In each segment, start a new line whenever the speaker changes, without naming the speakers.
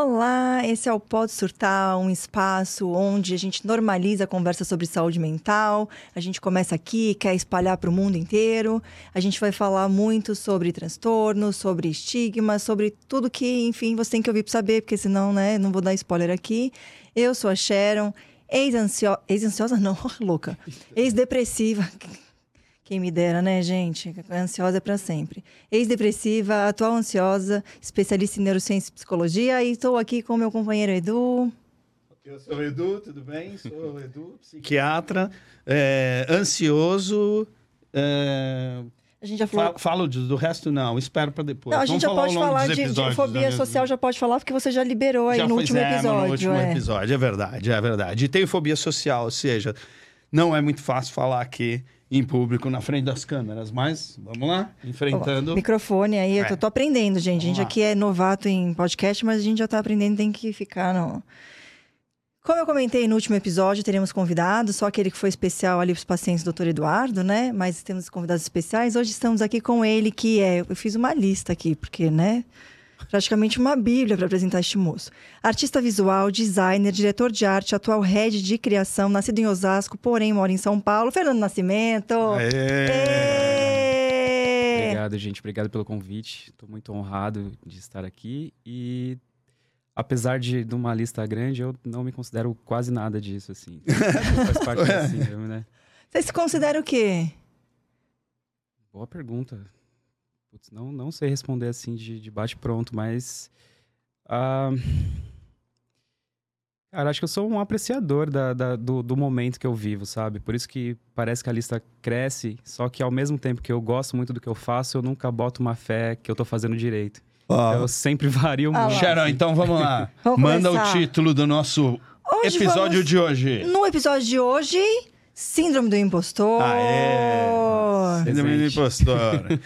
Olá, esse é o Pode Surtar, um espaço onde a gente normaliza a conversa sobre saúde mental. A gente começa aqui, quer espalhar para o mundo inteiro. A gente vai falar muito sobre transtornos, sobre estigmas, sobre tudo que, enfim, você tem que ouvir para saber, porque senão, né, não vou dar spoiler aqui. Eu sou a Sharon, ex-ansiosa, ex-ansiosa não, louca, ex-depressiva. Quem me dera, né, gente? Ansiosa para sempre. Ex-depressiva, atual ansiosa, especialista em neurociência e psicologia. E estou aqui com meu companheiro Edu.
Eu sou o Edu, tudo bem? Sou o Edu, psiquiatra, é, ansioso. É...
A gente já falou...
Falo do, do resto, não. Espero para depois.
Não, a gente
Vamos
já pode falar de, de fobia social, já pode falar, porque você já liberou aí
já
no
foi,
último
é,
episódio.
No último
é.
episódio, é verdade, é verdade. E tenho fobia social, ou seja, não é muito fácil falar aqui em público na frente das câmeras, mas vamos lá, enfrentando.
Microfone aí, eu tô, tô aprendendo, gente. a gente
Vamos lá.
aqui é novato em podcast, mas a gente já tá aprendendo, tem que ficar no. Como eu comentei no último episódio, teremos convidados, só aquele que foi especial ali para os pacientes, doutor Eduardo, né? Mas temos convidados especiais. Hoje estamos aqui com ele, que é. Eu fiz uma lista aqui, porque, né? Praticamente uma bíblia para apresentar este moço. Artista visual, designer, diretor de arte, atual head de criação, nascido em Osasco, porém mora em São Paulo. Fernando Nascimento.
Obrigado, gente. Obrigado pelo convite. Estou muito honrado de estar aqui. E apesar de, de uma lista grande, eu não me considero quase nada disso, assim. Faz parte da síndrome, né?
Você se considera o quê?
Boa pergunta. Putz, não, não sei responder assim de, de bate-pronto, mas. ah, Cara, acho que eu sou um apreciador da, da- do, do momento que eu vivo, sabe? Por isso que parece que a lista cresce, só que ao mesmo tempo que eu gosto muito do que eu faço, eu nunca boto uma fé que eu tô fazendo direito.
Ó,
Eu sempre vario
Ah
muito.
Sharon, então vamos lá.
Vamos
Manda
começar.
o título do nosso
Hoje
episódio
vamos-
de hoje.
No episódio de hoje, Síndrome do Impostor.
Aê! Síndrome do impostor.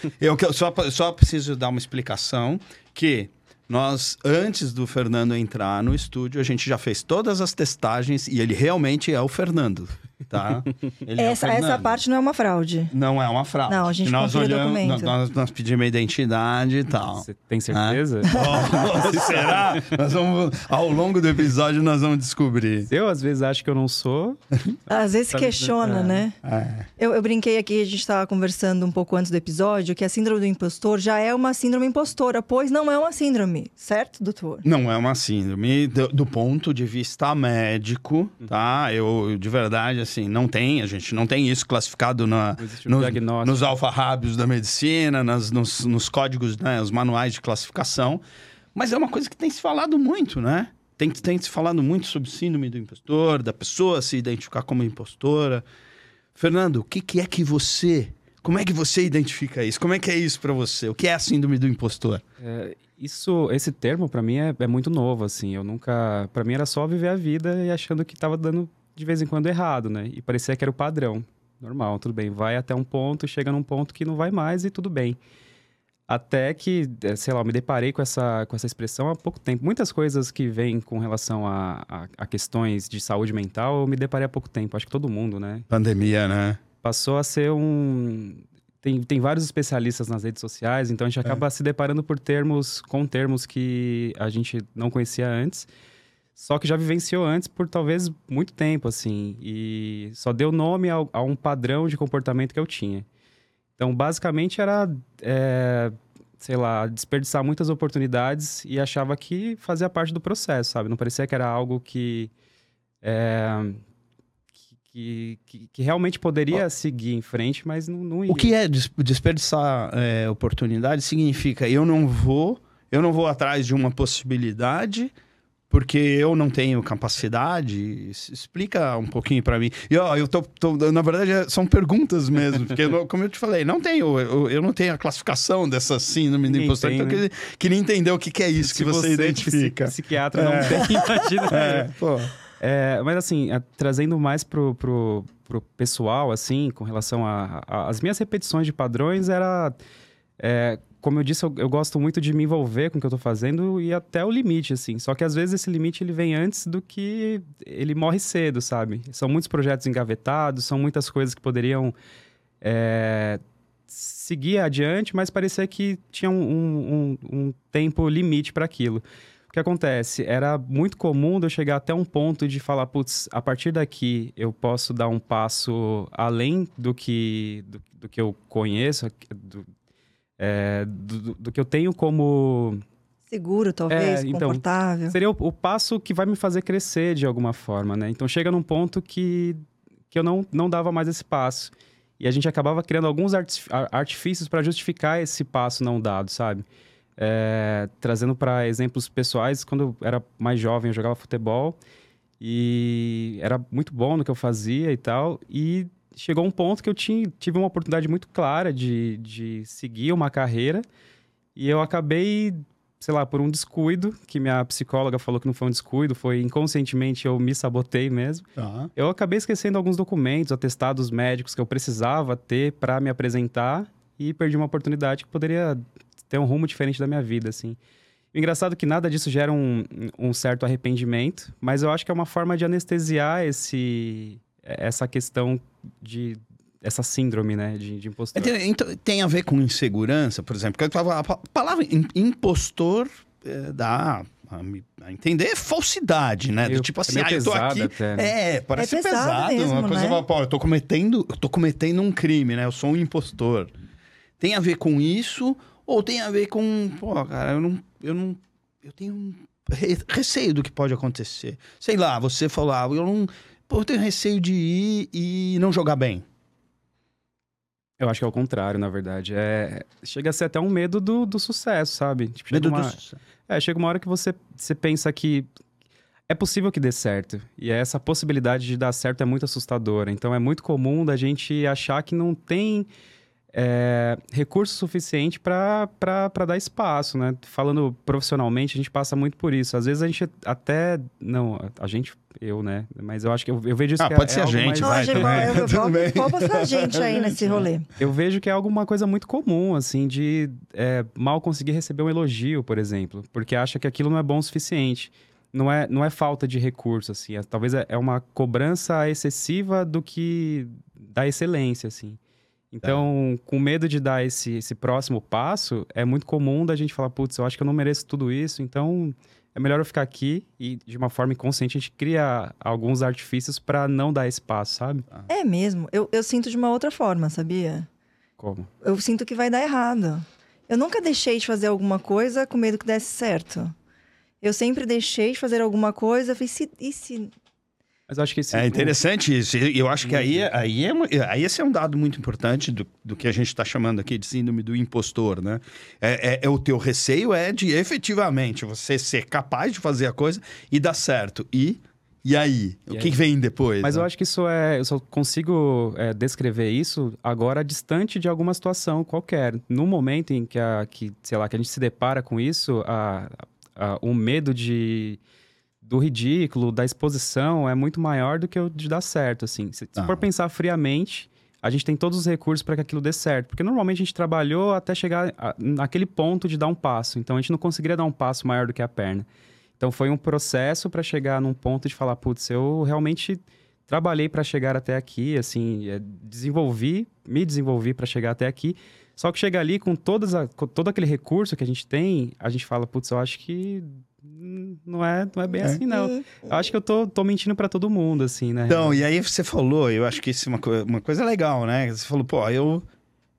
eu que- só, só preciso dar uma explicação que nós, antes do Fernando entrar no estúdio, a gente já fez todas as testagens e ele realmente é o Fernando, tá? Ele é
Essa, essa
Fernando.
parte não é uma fraude.
Não é uma fraude.
Não, a gente
nós olhamos,
documento.
Nós, nós pedimos a identidade e tal.
Você tem certeza?
Oh, será? Nós vamos, ao longo do episódio nós vamos descobrir.
Eu, às vezes, acho que eu não sou.
Às vezes questiona,
é.
né?
É.
Eu, eu brinquei aqui, a gente estava conversando um pouco antes do episódio, que a síndrome do impostor já é uma síndrome impostora, pois não é uma síndrome, certo, doutor?
Não é uma síndrome do, do ponto de vista médico, tá? Eu, de verdade, assim, não tem, a gente não tem isso classificado na,
existe um
nos, nos alfarrábios da medicina, nas, nos, nos códigos, né, os manuais de classificação. Mas é uma coisa que tem se falado muito, né? Tem, tem se falado muito sobre síndrome do impostor, da pessoa se identificar como impostora. Fernando, o que, que é que você. Como é que você identifica isso? Como é que é isso pra você? O que é a síndrome do impostor?
É, isso, esse termo, pra mim, é, é muito novo, assim. Eu nunca... Pra mim, era só viver a vida e achando que tava dando, de vez em quando, errado, né? E parecia que era o padrão. Normal, tudo bem. Vai até um ponto, chega num ponto que não vai mais e tudo bem. Até que, eh, sei lá, eu me deparei com essa, com essa expressão há pouco tempo. Muitas coisas que vêm com relação a, a, a questões de saúde mental, eu me deparei há pouco tempo. Acho que todo mundo, né?
Pandemia, né?
passou a ser um. Tem, tem vários especialistas nas redes sociais, então a gente acaba se deparando por termos, com termos que a gente não conhecia antes, só que já vivenciou antes por talvez muito tempo, assim, e só deu nome a, a um padrão de comportamento que eu tinha. Então, basicamente, era, é, sei lá, desperdiçar muitas oportunidades e achava que fazia parte do processo, sabe? Não parecia que era algo que. é, que, que, que realmente poderia seguir em frente, mas não, não ia.
O que é des- desperdiçar é, oportunidade significa eu não vou, eu não vou atrás de uma possibilidade porque eu não tenho capacidade. Explica um pouquinho pra mim. E ó, eu tô, tô- na verdade é- são perguntas mesmo, porque como eu te falei, não tenho, eu, eu não tenho a classificação dessa síndrome do impostor,
tem,
então
né?
queria, queria entender o que, que é isso que
Se
você,
psi-
identifica.
psiquiatra
É.
não tem, imagina.
É, pô.
É, mas assim, a- trazendo mais pro, pro, pro pessoal, assim, com relação a, a- As minhas repetições de padrões era... é, como eu disse, eu, eu gosto muito de me envolver com o que eu tô fazendo e até o limite, assim. Só que às vezes esse limite ele vem antes do que ele morre cedo, sabe? São muitos projetos engavetados, são muitas coisas que poderiam é, seguir adiante, mas parecia que tinha um, um- um- tempo limite para aquilo. O que acontece? Era muito comum eu chegar até um ponto de falar, putz, a partir daqui eu posso dar um passo além do que, do, do que eu conheço, do, é, do, do, que eu tenho como.
Seguro, talvez, é, então, confortável.
Seria o, o, passo que vai me fazer crescer de alguma forma, né? Então chega num ponto que, que eu não, não dava mais esse passo. E a gente acabava criando alguns artifícios para justificar esse passo não dado, sabe? É, trazendo para exemplos pessoais, quando eu era mais jovem, eu jogava futebol e era muito bom no que eu fazia e tal. E chegou um ponto que eu tinha, tive uma oportunidade muito clara de, de seguir uma carreira e eu acabei, sei lá, por um descuido, que minha psicóloga falou que não foi um descuido, foi inconscientemente eu me sabotei mesmo. Uhum. Eu acabei esquecendo alguns documentos, atestados médicos que eu precisava ter para me apresentar e perdi uma oportunidade que poderia ter um rumo diferente da minha vida, assim. O engraçado é que nada disso gera um, um certo arrependimento, mas eu acho que é uma forma de anestesiar esse, essa questão de essa síndrome, né, de, de impostor.
Então, tem a ver com insegurança, por exemplo. A palavra impostor é, dá a entender falsidade, né?
Eu,
Do tipo assim,
é ah, eu tô aqui. Até,
né? É, parece
é
pesado. pesado
mesmo,
uma coisa,
né?
pô, eu tô cometendo, eu tô cometendo um crime, né? Eu sou um impostor. Tem a ver com isso ou tem a ver com, pô, cara, eu não. Eu, não, eu tenho um receio do que pode acontecer. Sei lá, você falou, ah, eu não. Pô, eu tenho receio de ir e não jogar bem.
Eu acho que é o contrário, na verdade. É, chega a ser até um medo do, do sucesso, sabe?
Tipo, medo
uma,
do sucesso.
É, chega uma hora que você, você pensa que é possível que dê certo. E essa possibilidade de dar certo é muito assustadora. Então é muito comum da gente achar que não tem é, recurso suficiente para dar espaço, né? Falando profissionalmente, a gente passa muito por isso. Às vezes a gente até. Não, a gente. Eu, né? Mas eu acho que eu, eu vejo isso
ah,
que
pode
é,
ser
é
a gente,
mais...
vai.
Não, eu, eu, eu, a gente aí nesse rolê.
Eu vejo que é alguma coisa muito comum, assim, de é, mal conseguir receber um elogio, por exemplo, porque acha que aquilo não é bom o suficiente. Não é, não é falta de recurso, assim. É, talvez é, é uma cobrança excessiva do que da excelência, assim. Então, com medo de dar esse, esse próximo passo, é muito comum da gente falar, putz, eu acho que eu não mereço tudo isso, então é melhor eu ficar aqui e, de uma forma inconsciente, a gente cria alguns artifícios para não dar esse passo, sabe?
É mesmo. Eu, eu sinto de uma outra forma, sabia?
Como?
Eu sinto que vai dar errado. Eu nunca deixei de fazer alguma coisa com medo que desse certo. Eu sempre deixei de fazer alguma coisa, falei, se, e se
mas acho que esse...
É interessante isso. Eu acho que aí, aí, é, aí esse é um dado muito importante do, do que a gente está chamando aqui de síndrome do impostor, né? É, é, é, o teu receio é de efetivamente você ser capaz de fazer a coisa e dar certo. E e aí? E o que, vem depois?
Mas né? eu acho que isso é. Eu só consigo é, descrever isso agora distante de alguma situação qualquer. No momento em que, a, que, sei lá, que a gente se depara com isso, a, a, o medo de do ridículo, da exposição, é muito maior do que o de dar certo, assim. Se, ah. for pensar friamente, a gente tem todos os recursos para que aquilo dê certo. Porque normalmente a gente trabalhou até chegar a, naquele ponto de dar um passo. Então a gente não conseguiria dar um passo maior do que a perna. Então foi um processo para chegar num ponto de falar, putz, eu realmente trabalhei para chegar até aqui, assim, é, desenvolvi, me desenvolvi para chegar até aqui. Só que chegar ali com, todas a, com todo aquele recurso que a gente tem, a gente fala, putz, eu acho que não é, não é bem é. assim, não. Eu acho que eu tô, tô mentindo para todo mundo, assim, né?
Então, e aí você falou, eu acho que isso é uma, co uma coisa legal, né? Você falou, pô, eu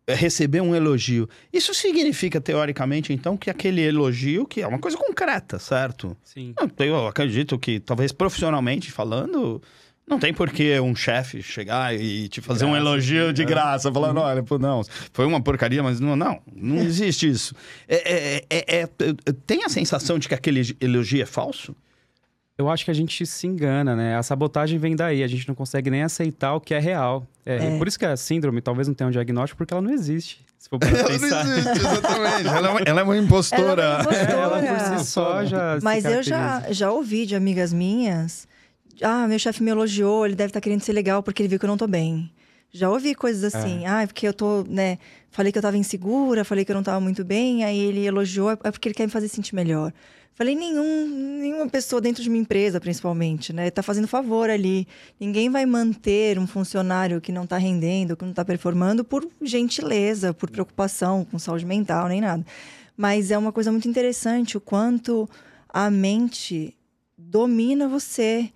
receber um elogio. Isso significa, teoricamente, então, que aquele elogio, que é uma coisa concreta, certo?
Sim.
Eu acredito que, talvez profissionalmente falando, não tem por que um chefe chegar e te fazer graça, um elogio de graça, falando, uhum. olha, pô, não, foi uma porcaria, mas não, não, não existe isso. É, é, é, é, tem a sensação de que aquele elogio é falso?
Eu acho que a gente se engana, né? A sabotagem vem daí, a gente não consegue nem aceitar o que é real. É, Por isso que a síndrome talvez não tenha um diagnóstico, porque ela não existe. Se for
ela
pensar.
não existe, exatamente. ela, é uma, ela é uma impostora.
Ela, é uma impostora.
ela por si só já.
Mas eu já, já ouvi de amigas minhas ah, meu chefe me elogiou, ele deve estar tá querendo ser legal porque ele viu que eu não tô bem. Já ouvi coisas assim, é. ah, porque eu tô, né, falei que eu tava insegura, falei que eu não tava muito bem, aí ele elogiou, é porque ele quer me fazer sentir melhor. Falei, nenhum, nenhuma pessoa dentro de uma empresa, principalmente, né, tá fazendo favor ali. Ninguém vai manter um funcionário que não tá rendendo, que não tá performando por gentileza, por preocupação com saúde mental, nem nada. Mas é uma coisa muito interessante o quanto a mente domina você.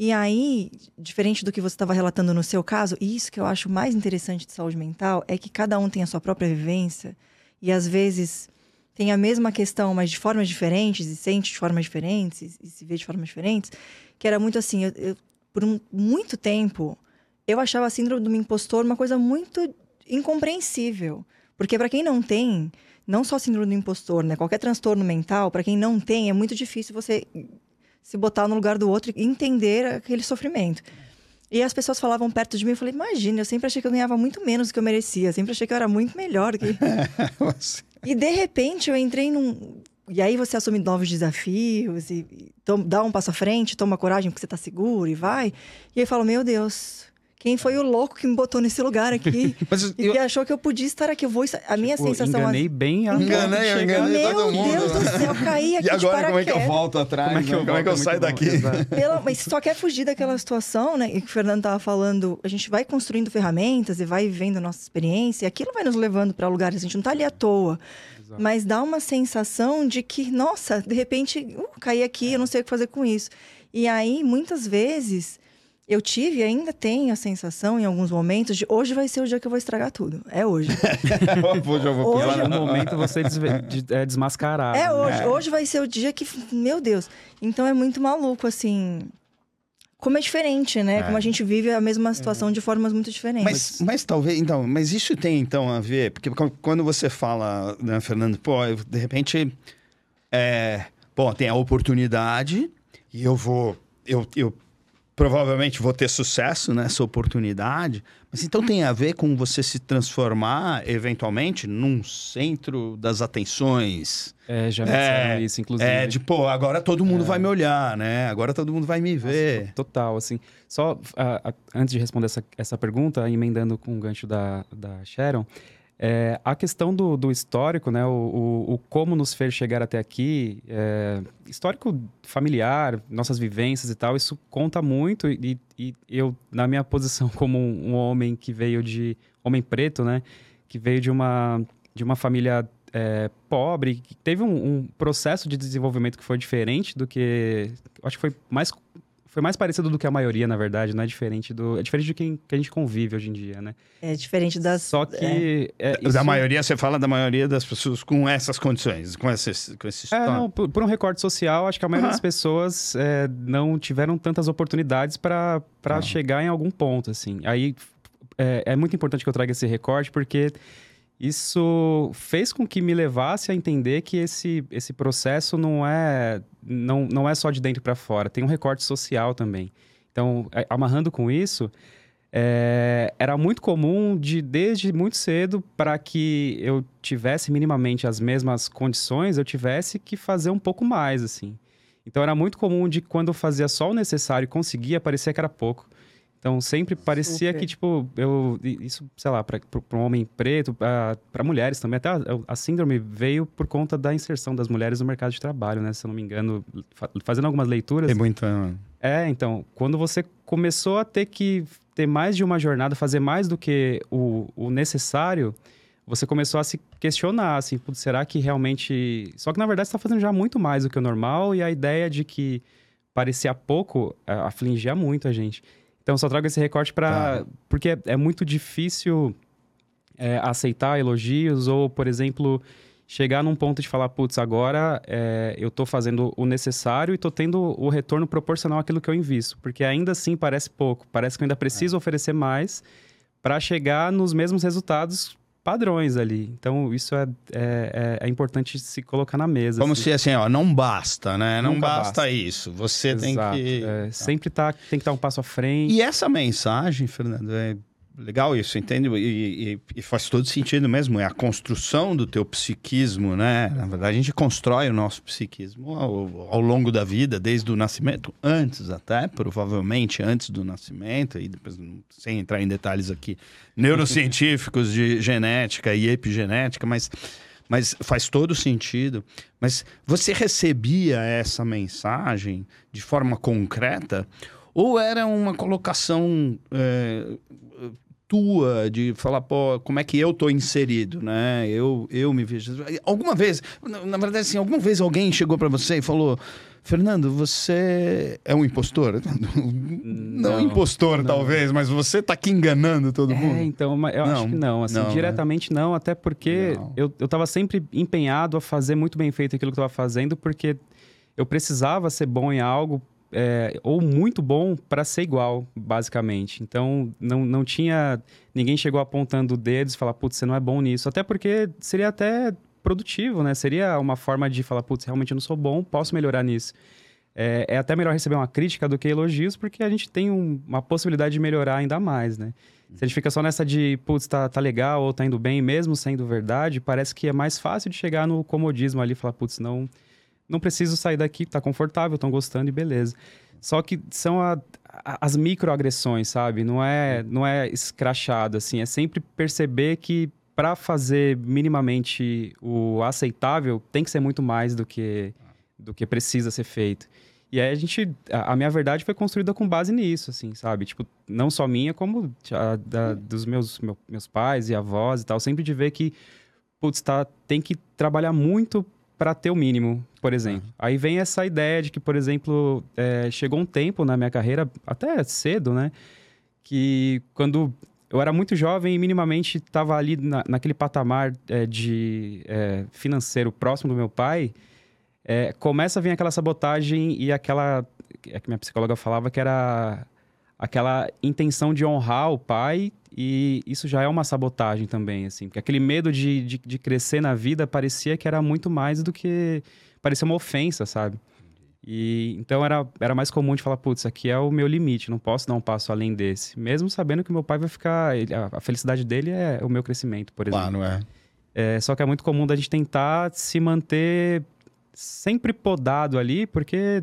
E aí, diferente do que você estava relatando no seu caso, isso que eu acho mais interessante de saúde mental é que cada um tem a sua própria vivência e às vezes tem a mesma questão, mas de formas diferentes e sente de formas diferentes e se vê de formas diferentes. Que era muito assim, eu, eu, por um, muito tempo eu achava a síndrome do impostor uma coisa muito incompreensível, porque para quem não tem, não só síndrome do impostor, né, qualquer transtorno mental, para quem não tem, é muito difícil você se botar no lugar do outro e entender aquele sofrimento. E as pessoas falavam perto de mim, eu falei, imagina, eu sempre achei que eu ganhava muito menos do que eu merecia, sempre achei que eu era muito melhor. Que... e de repente eu entrei num. E aí você assume novos desafios e, e dá um passo à frente, toma coragem porque você está seguro e vai. E aí eu falo, meu Deus, quem foi o louco que me botou nesse lugar aqui Mas e eu... que achou que eu podia estar aqui? Eu vou A minha tipo, sensação.
Enganei bem
a Enganei, eu enganei
Meu
todo mundo.
Deus do céu, caí aqui.
E agora como é que eu volto atrás? Como é que eu, como é que eu saio daqui?
Pela... Mas só quer fugir daquela situação, né? E que o Fernando estava falando, a gente vai construindo ferramentas e vai vivendo nossa experiência, e aquilo vai nos levando para lugares, a gente não está ali à toa. Exato. Mas dá uma sensação de que, nossa, de repente, uh, caí aqui, eu não sei o que fazer com isso. E aí, muitas vezes eu tive ainda tenho a sensação, em alguns momentos, de hoje vai ser o dia que eu vou estragar tudo. É hoje.
hoje eu vou hoje... No momento você des... é desmascarar.
É hoje. Né? Hoje vai ser o dia que. Meu Deus. Então é muito maluco, assim. Como é diferente, né? É. Como a gente vive a mesma situação é. de formas muito diferentes.
Mas, mas talvez, então, mas isso tem então a ver, porque quando você fala, né, Fernando, pô, de repente, é, bom, tem a oportunidade e eu vou, eu, eu provavelmente vou ter sucesso nessa oportunidade. Mas então tem a ver com você se transformar, eventualmente, num centro das atenções.
É, já me é, isso, inclusive.
É, de, pô, agora todo mundo é. vai me olhar, né? Agora todo mundo vai me ver.
Nossa, total, assim. Só uh, uh, antes de responder essa, essa pergunta, emendando com o gancho da, da Sharon, é, a questão do, do histórico, né, o, o, o, como nos fez chegar até aqui, é, histórico familiar, nossas vivências e tal, isso conta muito. E, e eu, na minha posição como um, homem que veio de. homem preto, né, que veio de uma, de uma família é, pobre, que teve um, um, processo de desenvolvimento que foi diferente do que. Acho que foi mais foi mais parecido do que a maioria, na verdade, não é diferente do. É diferente de quem que a gente convive hoje em dia, né?
É diferente das.
Só que. É.
É, isso... Da maioria, você fala da maioria das pessoas com essas condições, com esse, com esse
É, não, por, por, um recorte social, acho que a maioria uhum. das pessoas é, não tiveram tantas oportunidades para uhum. chegar em algum ponto, assim. Aí é, é muito importante que eu traga esse recorte, porque isso fez com que me levasse a entender que esse, esse processo não é, não, não é só de dentro para fora, tem um recorte social também. Então, é, amarrando com isso, é, era muito comum de desde muito cedo para que eu tivesse minimamente as mesmas condições, eu tivesse que fazer um pouco mais assim. Então era muito comum de quando eu fazia só o necessário e conseguia, parecia que era pouco. Então sempre parecia Super. que, tipo, eu. Isso, sei lá, para um homem preto, para mulheres também. Até a, a, síndrome veio por conta da inserção das mulheres no mercado de trabalho, né? Se eu não me engano, fazendo algumas leituras.
É muito.
É, então, quando você começou a ter que ter mais de uma jornada, fazer mais do que o, o necessário, você começou a se questionar, assim, será que realmente. Só que na verdade você está fazendo já muito mais do que o normal, e a ideia de que parecia pouco afligia muito a gente. Então, só trago esse recorte para. Tá. Porque é, é, muito difícil é, aceitar elogios ou, por exemplo, chegar num ponto de falar: putz, agora é, eu estou fazendo o necessário e estou tendo o retorno proporcional àquilo que eu invisto. Porque ainda assim parece pouco. Parece que eu ainda preciso é. oferecer mais para chegar nos mesmos resultados padrões ali. Então, isso é, é, é, é, importante se colocar na mesa.
Como assim. se assim, ó, não basta, né? Não basta, basta, isso. Você Exato. tem que.
É, sempre tá, tem que estar um passo à frente.
E essa mensagem, Fernando, é Legal isso, entende? E, e, e, faz todo sentido mesmo. É a construção do teu psiquismo, né? Na verdade, a gente constrói o nosso psiquismo ao, ao, longo da vida, desde o nascimento, antes até, provavelmente antes do nascimento, e depois, sem entrar em detalhes aqui, neurocientíficos de genética e epigenética, mas, mas faz todo sentido. Mas você recebia essa mensagem de forma concreta? Ou era uma colocação é, tua de falar, pô, como é que eu tô inserido, né? Eu, eu me vejo. Alguma vez, na, verdade, assim, alguma vez alguém chegou para você e falou. Fernando, você é um impostor? Não, não impostor, não. talvez, mas você tá aqui enganando todo
é,
mundo.
então, eu não, acho que não. Assim, não, né? diretamente né? não, até porque eu, eu tava sempre empenhado a fazer muito bem feito aquilo que eu tava fazendo, porque eu precisava ser bom em algo é, ou muito bom para ser igual, basicamente. Então, não, não tinha. Ninguém chegou apontando dedos e falar, putz, você não é bom nisso. Até porque seria até produtivo, né? Seria uma forma de falar, putz, realmente eu não sou bom, posso melhorar nisso. É, é até melhor receber uma crítica do que elogios, porque a gente tem um, uma possibilidade de melhorar ainda mais, né? Se a gente fica só nessa de, putz, tá, tá legal ou tá indo bem, mesmo sendo verdade, parece que é mais fácil de chegar no comodismo ali e falar, putz, não não preciso sair daqui, tá confortável, estão gostando e beleza. Só que são a, a, as microagressões, sabe? Não é, não é escrachado, assim. É sempre perceber que para fazer minimamente o aceitável, tem que ser muito mais do que, do que precisa ser feito. E aí a gente... A, a minha verdade foi construída com base nisso, assim, sabe? Tipo, não só minha, como da, dos meus, meu, meus pais e avós e tal. Sempre de ver que, putz, tá, tem que trabalhar muito para ter o mínimo, por exemplo. Uhum. Aí vem essa ideia de que, por exemplo, é, chegou um tempo na minha carreira, até cedo, né? Que quando eu era muito jovem e minimamente estava ali na, naquele patamar é, de é, financeiro próximo do meu pai, é, começa a vir aquela sabotagem e aquela é que minha psicóloga falava que era aquela intenção de honrar o pai e isso já é uma sabotagem também, assim. Porque aquele medo de, de, de, crescer na vida parecia que era muito mais do que... Parecia uma ofensa, sabe? E então era, era mais comum de falar, putz, aqui é o meu limite, não posso dar um passo além desse. Mesmo sabendo que meu pai vai ficar... Ele, a, a, felicidade dele é o meu crescimento, por exemplo.
Claro, é.
é. Só que é muito comum da gente tentar se manter sempre podado ali, porque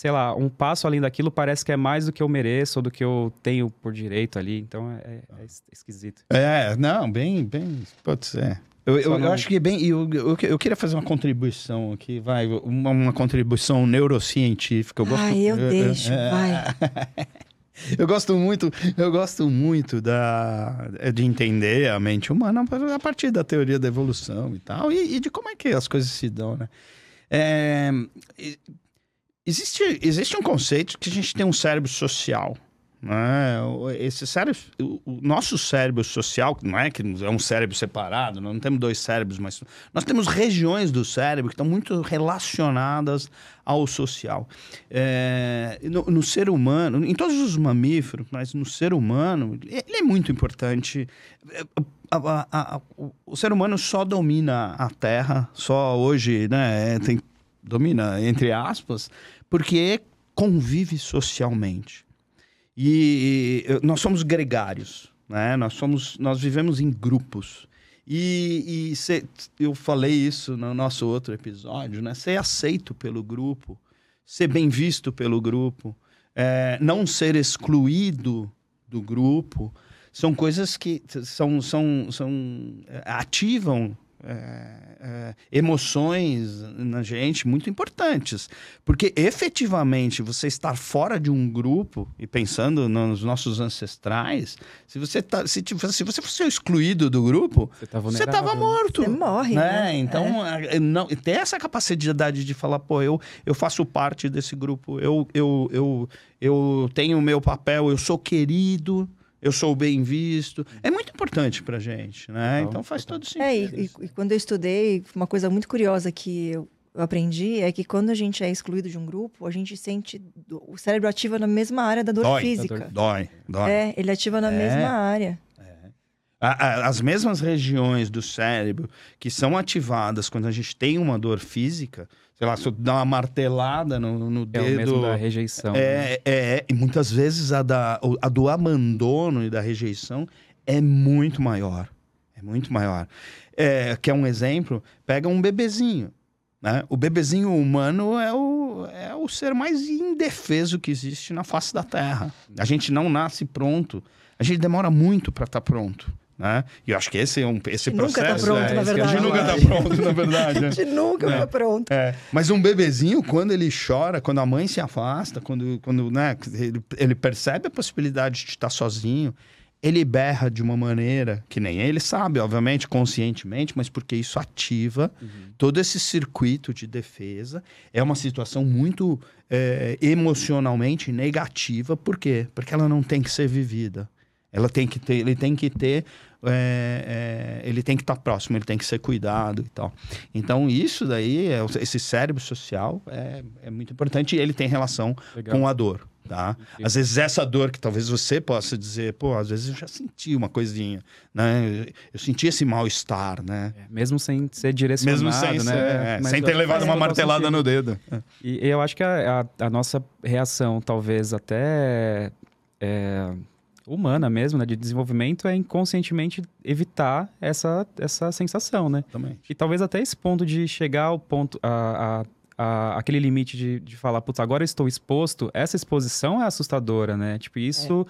sei lá, um passo além daquilo parece que é mais do que eu mereço ou do que eu tenho por direito ali. Então é, é esquisito.
É, não, bem, bem, pode ser. Eu, eu, eu, acho que é bem. Eu, eu, eu, queria fazer uma contribuição aqui, vai. Uma, uma contribuição neurocientífica. Eu gosto,
ah, eu, deixo, é, vai.
eu gosto muito, eu gosto muito da, de entender a mente humana a partir da teoria da evolução e tal, e, e de como é que as coisas se dão, né? É, Existe, existe um conceito que a gente tem um cérebro social. Né? Esse cérebro, o nosso cérebro social, não é que é um cérebro separado, não temos dois cérebros, mas nós temos regiões do cérebro que estão muito relacionadas ao social. É, no, no, ser humano, em todos os mamíferos, mas no ser humano, ele é muito importante. A, a, a, o ser humano só domina a Terra, só hoje, né? Tem domina entre aspas, porque convive socialmente. E, e nós somos gregários, né? Nós somos, nós vivemos em grupos. E, e ser, eu falei isso no nosso outro episódio, né? Ser aceito pelo grupo, ser bem visto pelo grupo, é, não ser excluído do grupo, são coisas que são, são, são é, ativam é, é, emoções na gente muito importantes. Porque efetivamente você estar fora de um grupo, e pensando nos nossos ancestrais, se você, tá, se, se você fosse excluído do grupo, você estava morto.
Você morre.
Né? né? Então, é. não, ter essa capacidade de falar, pô, eu, eu faço parte desse grupo, eu, eu, eu, eu tenho o meu papel, eu sou querido eu sou bem visto. É muito importante pra gente, né? Então faz todo sentido.
É, e, e, quando eu estudei, uma coisa muito curiosa que eu, aprendi é que quando a gente é excluído de um grupo, a gente sente. O cérebro ativa na mesma área da dor
dói,
física.
Da dor, dói, dói.
É, ele ativa na é. mesma área.
As mesmas regiões do cérebro que são ativadas quando a gente tem uma dor física, sei lá, se eu dar uma martelada no, no dedo. É o
mesmo da rejeição.
É, né? é, é, e muitas vezes a, da, a do abandono e da rejeição é muito maior. É muito maior. É, que é um exemplo, pega um bebezinho. Né? O bebezinho humano é o, é o ser mais indefeso que existe na face da Terra. A gente não nasce pronto. A gente demora muito para estar tá pronto. Né? E eu acho que esse, é um, esse processo...
Nunca tá pronto,
é,
na verdade.
A gente nunca tá pronto, na verdade.
a gente nunca é. tá pronto.
É. Mas um bebezinho, quando ele chora, quando a mãe se afasta, quando, quando né, ele, ele percebe a possibilidade de estar sozinho, ele berra de uma maneira que nem ele sabe, obviamente, conscientemente, mas porque isso ativa
Uhum.
todo esse circuito de defesa. É uma situação muito é, emocionalmente negativa. Por quê? Porque ela não tem que ser vivida. Ela tem que ter, ele tem que ter, é, é, ele tem que estar próximo, ele tem que ser cuidado e tal. Então isso daí, é, esse cérebro social é, é muito importante e ele tem relação
Legal.
com a dor, tá?
Entendi.
Às vezes essa dor que talvez você possa dizer, pô, às vezes eu já senti uma coisinha, né? Eu senti esse mal-estar, né?
É, Mesmo sem ser direcionado,
Mesmo sem,
né?
ser- é,
Mas
sem
eu
ter levado uma martelada no dedo.
E, e eu acho que a, a- a nossa reação, talvez até é, humana mesmo, né, de desenvolvimento, é inconscientemente evitar essa, essa sensação, né?
Também.
E talvez até esse ponto de chegar ao ponto, a, a, a- aquele limite de, de falar, putz, agora eu estou exposto, essa exposição é assustadora, né? Tipo, isso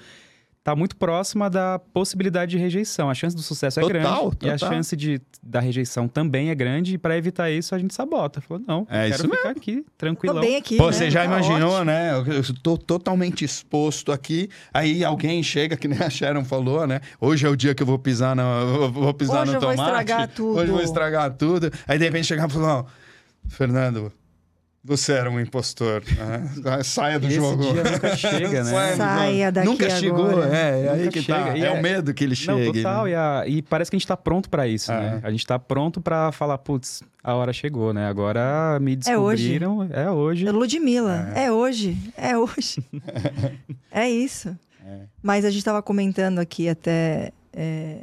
tá muito próxima da possibilidade de rejeição. A chance do sucesso é
Total,
grande e a
total.
chance de, da rejeição também é grande. E para evitar isso, a gente sabota. Falou, não,
É
quero ficar aqui,
Tô
tranquilão.
bem aqui.
Pô,
né?
você já
Tá
imaginou,
ótimo.
né? Eu, tô totalmente exposto aqui. Aí alguém chega, que nem a Sharon falou, né? Hoje é o dia que eu vou pisar, na, eu vou pisar
Hoje
no
eu vou
tomate.
estragar tudo.
Hoje eu vou estragar tudo. Aí de repente chegava e falou: "Ó, Fernando, você era um impostor. né? Saia do
Esse
jogo.
dia nunca chega, né?
Saia
daqui
Nunca chegou,
agora.
é, é aí que tá.
chega. E
É,
é-
o medo que ele chega.
Não, total.
né?
E, a- e parece que a gente tá pronto pra isso,
É.
né? A gente tá pronto pra falar, putz, a hora chegou, né? Agora me descobriram. É hoje.
Ludmilla, é. hoje, é hoje. é isso. Mas a gente estava comentando aqui até é,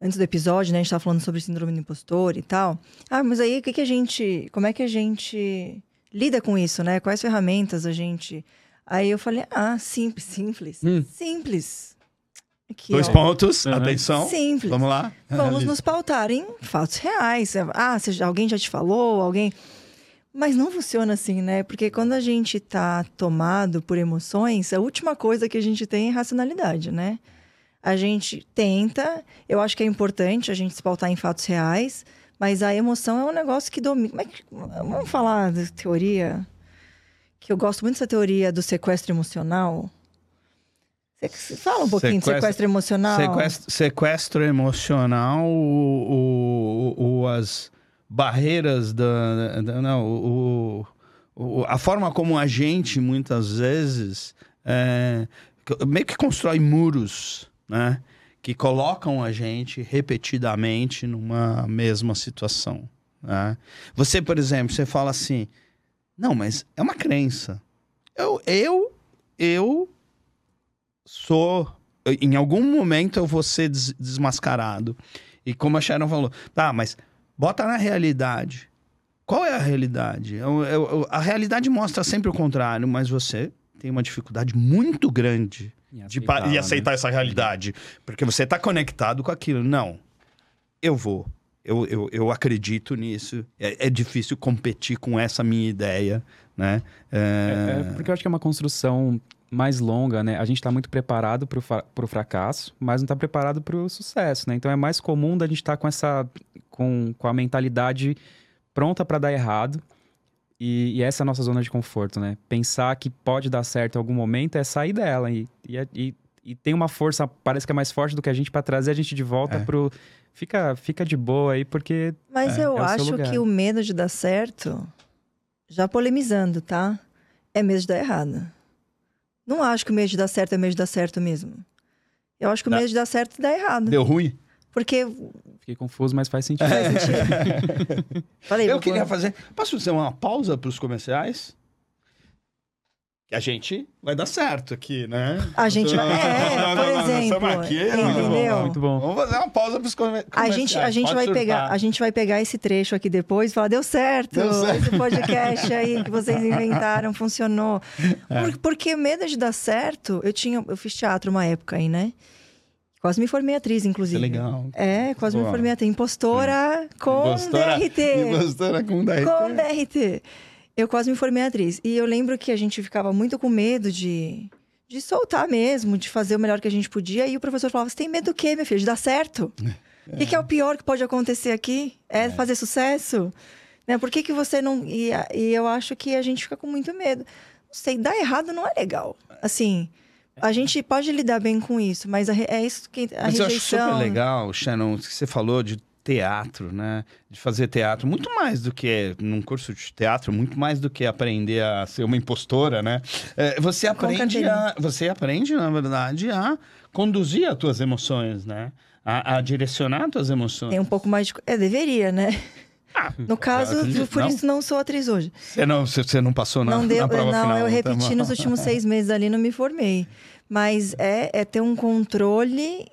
antes do episódio, né? A gente estava falando sobre síndrome do impostor e tal. Ah, mas aí o que, que a gente. Como é que a gente lida com isso, né? Quais ferramentas a gente. Aí eu falei, ah, simples, simples.
Hum.
Simples. Aqui,
Dois
ó.
pontos,
Uhum.
atenção.
Simples.
Vamos lá.
Vamos nos pautar em fatos reais. Ah, se alguém já te falou, alguém. Mas não funciona assim, né? Porque quando a gente tá tomado por emoções, a última coisa que a gente tem é racionalidade, né? A gente tenta, eu acho que é importante a gente se pautar em fatos reais, mas a emoção é um negócio que domina. Como é que- Vamos falar da teoria? Que eu gosto muito dessa teoria do sequestro emocional. Você fala um pouquinho de
Sequestro-
sequestro emocional.
Sequestro, sequestro emocional, o, o- o- as barreiras da. da- não, o, a forma como a gente, muitas vezes, é, meio que constrói muros, né? Que colocam a gente repetidamente numa mesma situação. Né? Você, por exemplo, você fala assim: não, mas é uma crença. Eu, eu, eu sou. Em algum momento eu vou ser des- desmascarado. E como a Sharon falou, tá, mas bota na realidade. Qual é a realidade? Eu- eu- eu- a realidade mostra sempre o contrário, mas você tem uma dificuldade muito grande
Em
de e
né?
aceitar essa realidade. Porque você está conectado com aquilo. Não, eu vou. Eu, eu, eu acredito nisso. É, é difícil competir com essa minha ideia, né?
É,
É,
é porque eu acho que é uma construção mais longa, né? A gente tá muito preparado fa- pro fracasso, mas não tá preparado pro sucesso, né? Então é mais comum da gente estar com essa... Com, com a mentalidade pronta para dar errado. E, e essa é a nossa zona de conforto, né? Pensar que pode dar certo em algum momento é sair dela. E, e, é- e- e tem uma força, parece que é mais forte do que a gente para trazer a gente de volta
É.
pro... Fica, fica de boa aí, porque
Mas
É,
eu
é o seu
acho
lugar.
que o medo de dar certo, já polemizando, tá? É medo de dar errado. Não acho que o medo de dar certo é medo de dar certo mesmo. Eu acho que o
Dá-
medo de dar certo dá errado.
Deu ruim?
Porque.
fiquei confuso, mas faz sentido.
Faz sentido. Falei,
Eu queria fazer. Posso fazer uma pausa para os comerciais? Que a gente vai dar certo aqui, né?
A gente vai- é, por exemplo,
aqui,
entendeu?
Muito bom.
Vamos fazer uma pausa para os comerciais.
A gente, a gente vai pegar, a gente vai pegar esse trecho aqui depois e falar, deu certo,
Deu certo."
esse podcast aí que vocês inventaram funcionou.
É.
Por- porque medo de dar certo, eu tinha, eu fiz teatro uma época aí, né? Quase me formei atriz,
é
inclusive.
legal.
É, quase me
Boa.
formei atriz. Impostora com
Impostora-
DRT.
Impostora com DRT.
Com DRT. Eu quase me formei atriz. E eu lembro que a gente ficava muito com medo de, de soltar mesmo, de fazer o melhor que a gente podia. E o professor falava: Você tem medo do quê, minha filha? De dar certo? O que, que é o pior que pode acontecer aqui? É, fazer sucesso? Né? Por que, que você não. E, e eu acho que a gente fica com muito medo. Não sei, dar errado não é legal. Assim, a gente pode lidar bem com isso, mas re- é isso que a
Mas eu acho super legal, Shannon, o que você falou de teatro, né? De fazer teatro. Muito mais do que num curso de teatro, muito mais do que aprender a ser uma impostora, né? É, você aprende a, Você aprende, na verdade, a conduzir as tuas emoções, né? A, a direcionar as tuas emoções.
Tem um pouco mais de. É, deveria, né?
Ah,
No caso,
acredito,
por
não?
isso não sou atriz hoje.
Você não, você, não passou na,
não deu,
na prova
não,
final.
eu
tá
repeti nos últimos seis meses ali, não me formei. Mas é, é ter um controle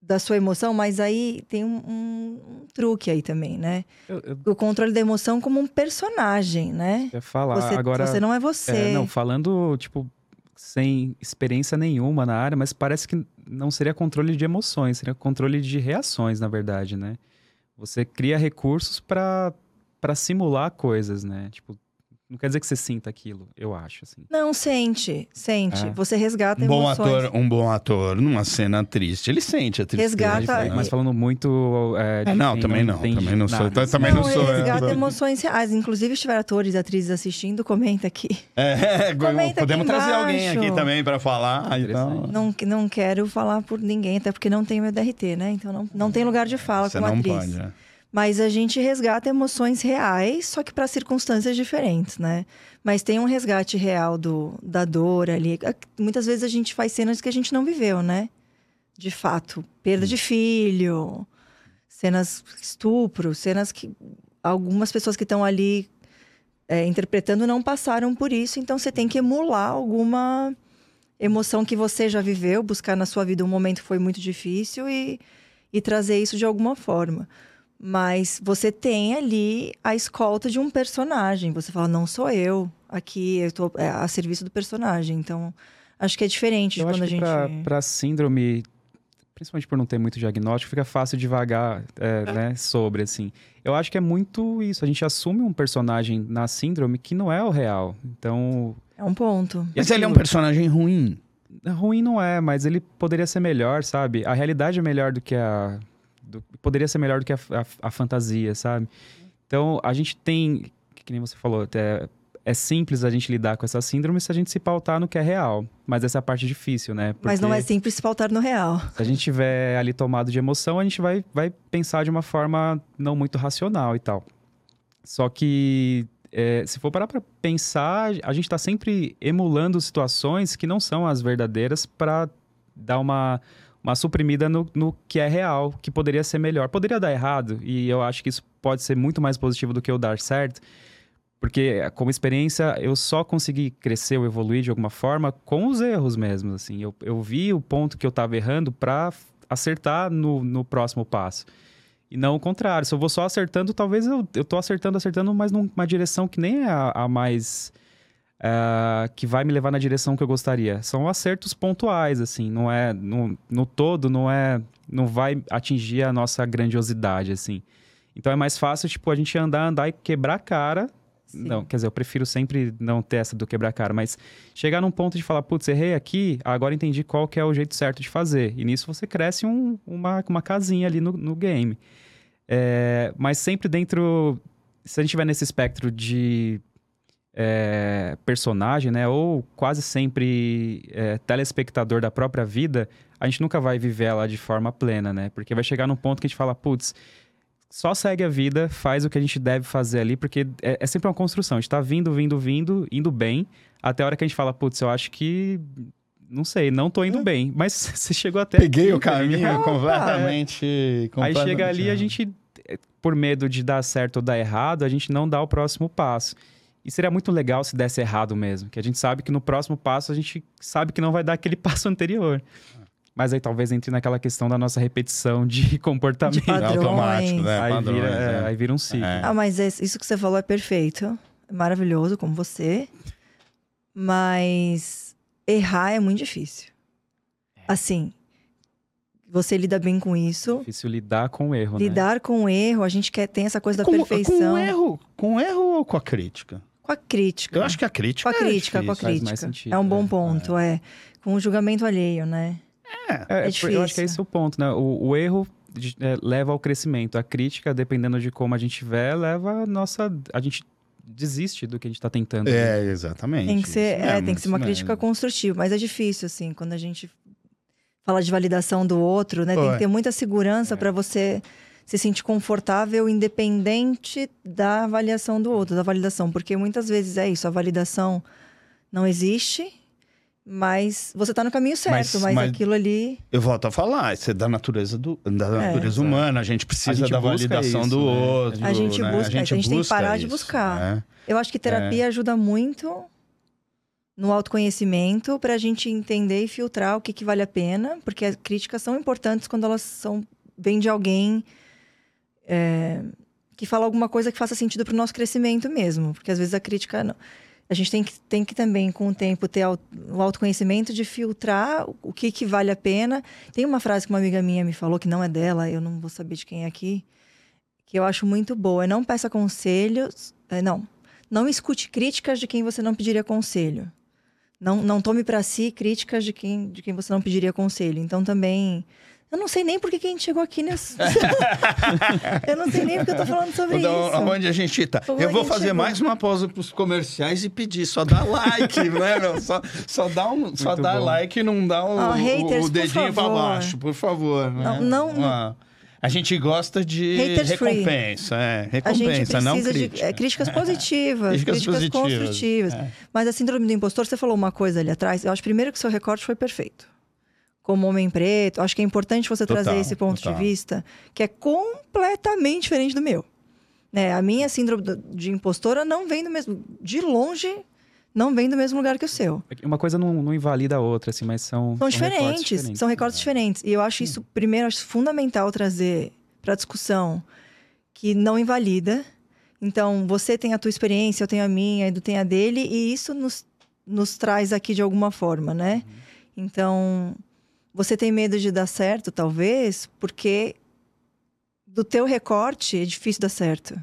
da sua emoção, mas aí tem um, um- um truque aí também, né?
Eu, eu
O controle da emoção como um personagem, né?
ia falar
Você,
agora.
você não é você.
É, não, falando, tipo, sem experiência nenhuma na área, mas parece que não seria controle de emoções, seria controle de reações, na verdade, né? Você cria recursos para simular coisas, né? Tipo, não quer dizer que você sinta aquilo, eu acho, assim.
Não, sente, sente.
É.
Você resgata
Um bom
emoções.
ator, um bom ator numa cena triste, ele sente a tristeza.
Resgata-
né?
Mas falando muito. É, de
É, não, também não, também não sou.
nada.
Também não, sou. é.
resgata emoções reais. Inclusive, se tiver atores e atrizes assistindo, comenta aqui.
É,
Comenta
podemos
aqui
trazer alguém aqui também para falar. Então,
Não, não quero falar por ninguém, até porque não tenho meu DRT, né? Então não, não tem lugar de fala
você
como
não
atriz.
pode. né?
Mas a gente resgata emoções reais, só que para circunstâncias diferentes, né? Mas tem um resgate real do, da dor ali. Muitas vezes a gente faz cenas que a gente não viveu, né? De fato. Perda de filho, cenas estupro, cenas que algumas pessoas que estão ali é, interpretando não passaram por isso, então você tem que emular alguma emoção que você já viveu, buscar na sua vida um momento que foi muito difícil e, e trazer isso de alguma forma. Mas você tem ali a escolta de um personagem. Você fala, não sou eu. Aqui eu tô é, a serviço do personagem. Então, acho que é diferente de
Eu
quando
acho
a gente.
pra, pra síndrome, principalmente por não ter muito diagnóstico, fica fácil devagar, é, né, sobre, assim. Eu acho que é muito isso. A gente assume um personagem na síndrome que não é o real. Então,
É um ponto.
e
Mas ele é um
aquilo-
personagem ruim.
Ruim não é, mas ele poderia ser melhor, sabe? A realidade é melhor do que a. do- poderia ser melhor do que a, a- a fantasia, sabe? Então, a gente tem. Que nem você falou, até, é simples a gente lidar com essa síndrome se a gente se pautar no que é real. Mas essa é a parte difícil, né?
Mas não
Porque
é simples se pautar no real.
Se a gente tiver ali tomado de emoção, a gente vai, vai pensar de uma forma não muito racional e tal. Só que é, se for parar para pensar, a gente está sempre emulando situações que não são as verdadeiras para dar uma, uma suprimida no, no que é real, que poderia ser melhor. Poderia dar errado, e eu acho que isso pode ser muito mais positivo do que o dar certo. Porque, como experiência, eu só consegui crescer ou evoluir de alguma forma com os erros mesmo, assim. Eu, eu vi o ponto que eu estava errando para acertar no, no próximo passo. E não o contrário. Se eu vou só acertando, talvez eu, eu acertando, acertando, mas numa direção que nem é a, a mais... ah, que vai me levar na direção que eu gostaria. São acertos pontuais, assim. Não é... No, no todo, não é... Não vai atingir a nossa grandiosidade, assim. Então é mais fácil, tipo, a gente andar, andar e quebrar a cara
Sim.
não, quer dizer, eu prefiro sempre não ter essa do quebrar cara, mas chegar num ponto de falar, putz, errei aqui, agora entendi qual que é o jeito certo de fazer. E nisso você cresce um- uma, uma casinha ali no, no game. É, mas sempre dentro. Se a gente estiver nesse espectro de é, personagem, né? Ou quase sempre é, telespectador da própria vida, a gente nunca vai viver ela de forma plena, né? Porque vai chegar num ponto que a gente fala, putz, só segue a vida, faz o que a gente deve fazer ali, porque é, é sempre uma construção. A gente tá vindo, vindo, vindo, indo bem, até a hora que a gente fala, putz, eu acho que. Não sei, não tô indo bem. Mas você chegou até.
Peguei
aqui,
o caminho
entendeu?
completamente,
Aí
completamente
chega ali, a
errado.
gente, por medo de dar certo ou dar errado, a gente não dá o próximo passo. E seria muito legal se desse errado mesmo, que a gente sabe que no próximo passo a gente sabe que não vai dar aquele passo anterior. Mas aí talvez entre naquela questão da nossa repetição de comportamento.
De
É automático, né?
aí,
Padrões,
vira, é,
é.
aí vira um ciclo.
É.
Ah, mas é- isso que você falou é perfeito. É maravilhoso, como você. Mas errar é muito difícil. Assim, você lida bem com isso.
Difícil lidar com o erro, né?
Lidar com o erro, a gente quer tem essa coisa da
com,
perfeição.
Com erro, com erro ou com a crítica?
Com a crítica.
Eu acho que a crítica
Com a
é
crítica, com a
difícil.
Faz mais
crítica.
sentido,
é um bom
é.
ponto, é. Com o julgamento alheio, né?
É.
É,
É
é por- eu acho que é
difícil.
esse o ponto, né? O, o erro de- é, leva ao crescimento. A crítica, dependendo de como a gente tiver, leva a nossa. A gente desiste do que a gente tá tentando.
É, exatamente.
Tem que ser, é, tem que ser uma crítica
mesmo.
construtiva, mas é difícil, assim, quando a gente fala de validação do outro, né? Tem que ter muita segurança para você se sentir confortável, independente da avaliação do outro, da validação. Porque muitas vezes é isso, a validação não existe, mas você tá no caminho certo,
Mas-
mas,
mas-
aquilo ali.
Eu volto a falar, isso é da natureza, do, da natureza
exato.
humana. A gente precisa
A gente
da
busca
validação
isso,
do
né?
outro.
A gente
né?
busca, a gente tem que parar de
isso,
buscar.
né?
Eu acho que terapia ajuda muito no autoconhecimento para a gente entender e filtrar o que, que vale a pena, porque as críticas são importantes quando elas são vêm de alguém é, que fala alguma coisa que faça sentido para o nosso crescimento mesmo, porque às vezes a crítica não. A gente tem que, tem que também, com o tempo, ter o autoconhecimento de filtrar o que, que vale a pena. Tem uma frase que uma amiga minha me falou, que não é dela, eu não vou saber de quem é aqui, que eu acho muito boa. Não peça conselhos. é, não. Não escute críticas de quem você não pediria conselho. Não, não tome para si críticas de quem, de quem você não pediria conselho. Então também. Eu não sei nem por que a gente chegou aqui nesse. eu não sei nem porque eu tô falando sobre
Então,
isso.
Aonde a gente tá?
Como
eu vou fazer
chegou?
mais uma pausa pros comerciais e pedir. Só dá like, né, meu? Só, só dá, um, só dá
bom.
like e não dá o,
Ah,
o-
haters,
o dedinho pra baixo, por favor. né?
Não, não-
Ah, A gente gosta de
Haters free.
recompensa, é.
A gente
Recompensa, não
precisa de
crítica.
é, críticas positivas,
Críticas
críticas,
positivas,
construtivas.
é.
Mas a síndrome do impostor, você falou uma coisa ali atrás. Eu acho primeiro que o seu recorte foi perfeito. Como homem preto, acho que é importante você
Total,
trazer esse ponto
total.
de vista, que é completamente diferente do meu. Né? A minha síndrome de impostora não vem do mesmo. De longe, não vem do mesmo lugar que o seu.
Uma coisa não, não invalida a outra, assim, mas são.
São
recortes
diferentes, são recortes diferentes. E eu acho isso, primeiro, acho fundamental trazer para discussão que não invalida. Então, você tem a tua experiência, eu tenho a minha, Edu tem a dele, e isso nos, nos traz aqui de alguma forma, né? Então, você tem medo de dar certo, talvez, porque do teu recorte é difícil dar certo.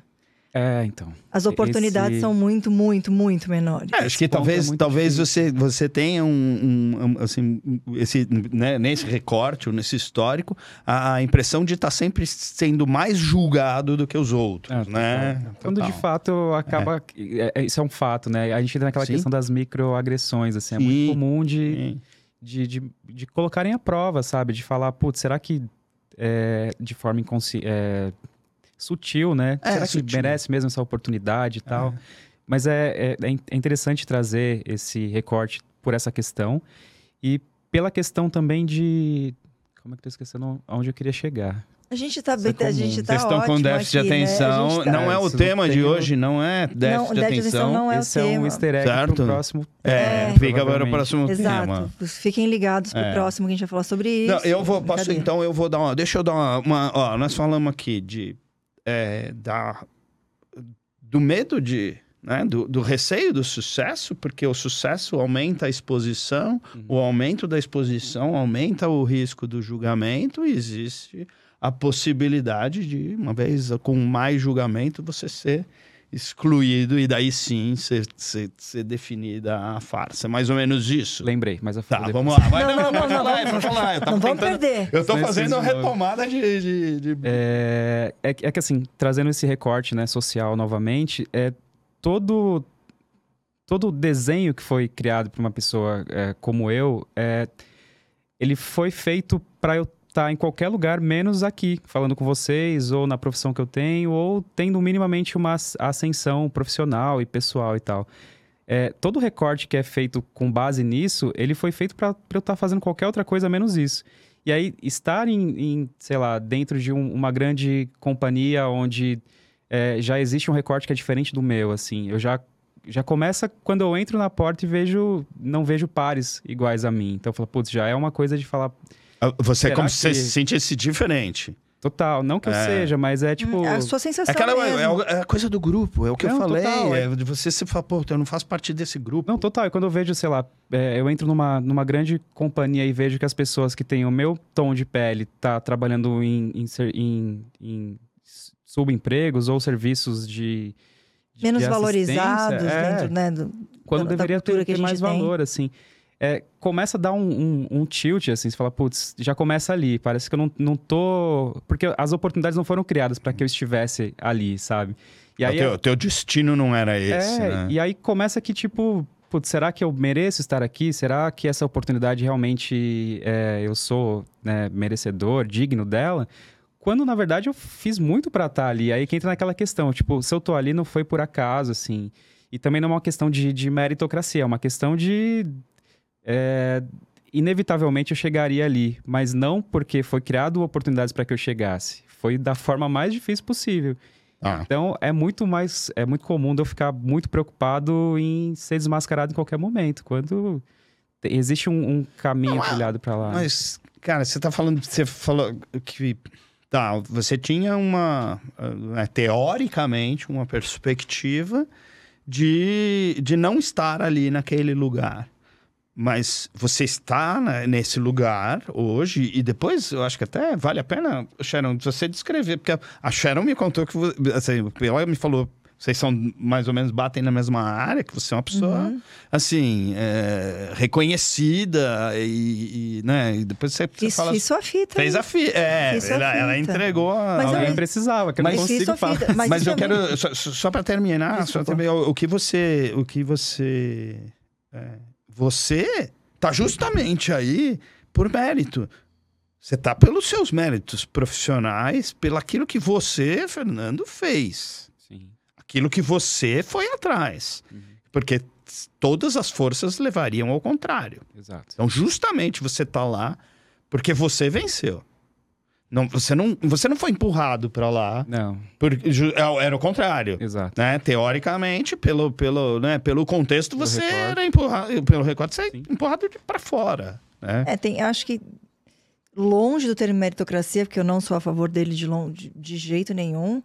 É, então.
As oportunidades
Esse-
são muito, muito, muito menores.
É, acho que talvez,
é
talvez
difícil.
você, você tenha um, um- um, assim, esse, né, nesse recorte, ou nesse histórico, a, impressão de estar sempre sendo mais julgado do que os outros,
É,
né?
Quando de fato acaba. é, é, isso é um fato, né? A gente entra naquela
Sim.
questão das microagressões, assim. É
Sim.
muito comum de,
Sim.
De, de, de colocarem à prova, sabe? De falar, putz, será que é, de forma inconsciente. sutil, né?
É,
será
sutil.
que merece mesmo essa oportunidade e tal? Mas é, é, é interessante trazer esse recorte por essa questão e pela questão também de. Como é que eu tô esquecendo onde eu queria chegar?
A gente tá,
Isso é
bem- a gente tá
Vocês estão com
ótimo
déficit
aqui,
de
né?
Atenção.
gente tá-
Não é
É,
o tema de hoje, não é déficit
Não,
de
déficit de
atenção.
atenção não é o
Esse é um
tema.
easter egg
Certo.
pro próximo.
É,
É.
fica para o próximo tema.
Exato. Fiquem ligados pro
É.
próximo que a gente vai falar sobre isso.
Não, eu vou, posso então, eu vou dar uma, deixa eu dar uma, uma- ó, nós falamos aqui de, é, da, do medo de, né, do, do receio do sucesso, porque o sucesso aumenta a exposição, o aumento da exposição aumenta o risco do julgamento e existe a possibilidade de, uma vez com mais julgamento, você ser excluído e daí sim ser, ser, ser definida a farsa. É mais ou menos isso.
Lembrei, mas eu
Tá, vamos lá. Vai,
Não,
não,
não,
não,
não,
pode
não,
falar, falar. Eu
Não vamos
tentando-
perder.
Eu tô fazendo uma retomada de... de, de-
É, é, que- é que assim, trazendo esse recorte né, social novamente, é todo todo desenho que foi criado por uma pessoa é, como eu, é, ele foi feito para eu estar em qualquer lugar, menos aqui, falando com vocês, ou na profissão que eu tenho, ou tendo minimamente uma as- ascensão profissional e pessoal e tal. É, todo recorte que é feito com base nisso, ele foi feito para eu estar fazendo qualquer outra coisa menos isso. E aí, estar em, em, sei lá, dentro de um- uma grande companhia onde é, já existe um recorte que é diferente do meu, assim, eu já já começa quando eu entro na porta e vejo não vejo pares iguais a mim. Então eu falo, putz, já é uma coisa de falar
Ah, Você é como se você
que-
se sentisse diferente.
total, não que eu
É.
seja, mas é tipo
Hum, a sua sensação
É, aquela,
mesmo.
é, o- é a coisa do grupo, é o que eu
Não,
falei.
total, é.
é de você se fala, pô, eu não faço parte desse grupo.
Não, total. E quando eu vejo, sei lá, é, eu entro numa, numa grande companhia e vejo que as pessoas que têm o meu tom de pele tá trabalhando em, em, em- em subempregos ou serviços de. de-
Menos
de
valorizados
é,
dentro, né? do-
Quando
da- da
deveria
cultura
ter,
que a
ter mais
tem.
valor, assim. É, começa a dar um, um, um tilt, assim, você fala, putz, já começa ali. Parece que eu não, não tô. Porque as oportunidades não foram criadas para que eu estivesse ali, sabe? E aí,
o teu, teu destino não era esse,
é,
né?
e aí começa que, tipo, putz, será que eu mereço estar aqui? Será que essa oportunidade realmente é, eu sou né, merecedor, digno dela? Quando, na verdade, eu fiz muito para estar ali. Aí que entra naquela questão, tipo, se eu tô ali não foi por acaso, assim. E também não é uma questão de, de meritocracia, é uma questão de... é, inevitavelmente eu chegaria ali, mas não porque foi criado oportunidades para que eu chegasse. Foi da forma mais difícil possível.
Ah,
Então é muito mais é muito comum de eu ficar muito preocupado em ser desmascarado em qualquer momento, quando te- existe um, um caminho trilhado para lá.
Mas, cara, você tá falando. Você falou que. Tá, você tinha uma. né, teoricamente, uma perspectiva de, de não estar ali naquele lugar. Mas você está nesse lugar hoje, e depois eu acho que até vale a pena, Sharon, você descrever, porque a- Sharon me contou que. Assim, ela me falou. Vocês são mais ou menos batem na mesma área, que você é uma pessoa,
Uhum.
assim, é, reconhecida e, e, né? E depois você, você
Fiz,
fala.
fiz sua fita.
Fez a fita. É,
Fiz a
ela, ela
fita.
entregou a.
Mas
Alguém
eu-
precisava, que eu
Mas-
não consigo falar.
fita. Mas,
Mas, eu
também-
quero, só, só para terminar, só também, o, o que você. O que você. é, você tá justamente aí por mérito. Você tá pelos seus méritos profissionais, pelo aquilo que você, Fernando, fez. Aquilo que você foi atrás.
Uhum.
Porque todas as forças levariam ao contrário.
Exato.
Então, justamente você tá lá porque você venceu. Não, você, não, você não foi empurrado para lá.
Não,
Porque, é- era o contrário.
exato.
Né? Teoricamente, pelo, pelo, né? pelo contexto,
Pelo
você
recorte.
era empurrado. Pelo recorte, você é
Sim.
empurrado para fora. Né?
É, tem, acho que longe do termo meritocracia, porque eu não sou a favor dele de, de, de jeito nenhum.